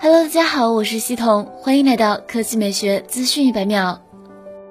Hello，大家好，我是西彤，欢迎来到科技美学资讯一百秒。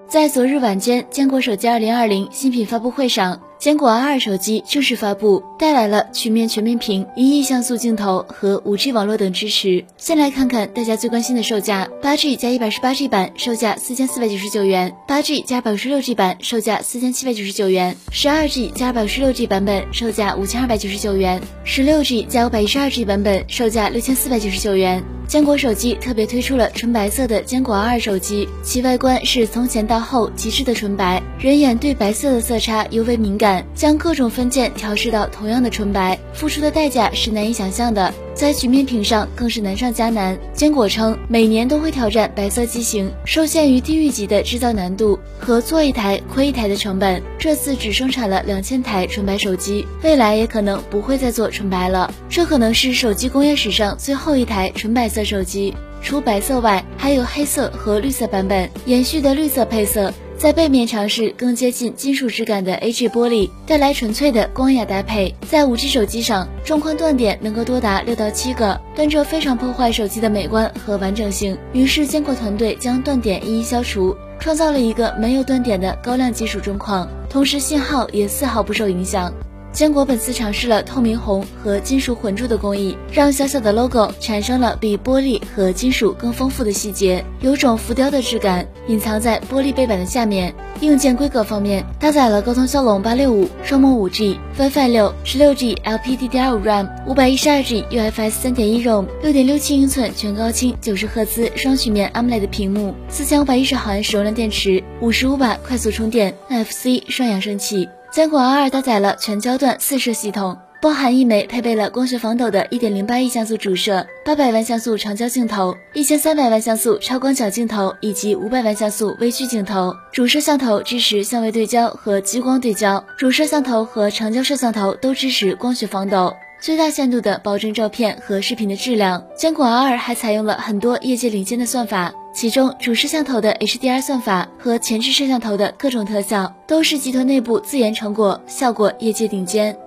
在昨日晚间，坚果手机2020新品发布会上。坚果 R2 手机正式发布，带来了曲面全面屏、一亿像素镜头和 5G 网络等支持。先来看看大家最关心的售价：8G 加 128G 版售价四千四百九十九元，8G 加 256G 版售价四千七百九十九元，12G 加 256G 版本售价五千二百九十九元，16G 加 512G 版本售价六千四百九十九元。坚果手机特别推出了纯白色的坚果 R2 手机，其外观是从前到后极致的纯白，人眼对白色的色差尤为敏感，将各种分件调试到同样的纯白，付出的代价是难以想象的。在曲面屏上更是难上加难。坚果称，每年都会挑战白色机型，受限于地狱级的制造难度和做一台亏一台的成本，这次只生产了两千台纯白手机，未来也可能不会再做纯白了。这可能是手机工业史上最后一台纯白色手机。除白色外，还有黑色和绿色版本，延续的绿色配色。在背面尝试更接近金属质感的 AG 玻璃，带来纯粹的光雅搭配。在 5G 手机上，中框断点能够多达六到七个，但这非常破坏手机的美观和完整性。于是坚果团队将断点一一消除，创造了一个没有断点的高亮金属中框，同时信号也丝毫不受影响。坚果本次尝试了透明红和金属混铸的工艺，让小小的 logo 产生了比玻璃和金属更丰富的细节，有种浮雕的质感，隐藏在玻璃背板的下面。硬件规格方面，搭载了高通骁龙八六五双模五 G WiFi 六十六 G LPDDR5 RAM 五百一十二 G UFS 三点一 ROM 六点六七英寸全高清九十赫兹双曲面 AMOLED 屏幕四千五百一十毫安时容量电池五十五瓦快速充电 NFC 双扬声器。坚果 R2 搭载了全焦段四摄系统，包含一枚配备了光学防抖的1.08亿像素主摄、八百万像素长焦镜头、一千三百万像素超广角镜头以及五百万像素微距镜头。主摄像头支持相位对焦和激光对焦，主摄像头和长焦摄像头都支持光学防抖，最大限度的保证照片和视频的质量。坚果 R2 还采用了很多业界领先的算法。其中，主摄像头的 HDR 算法和前置摄像头的各种特效，都是集团内部自研成果，效果业界顶尖。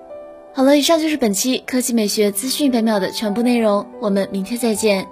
好了，以上就是本期科技美学资讯百秒的全部内容，我们明天再见。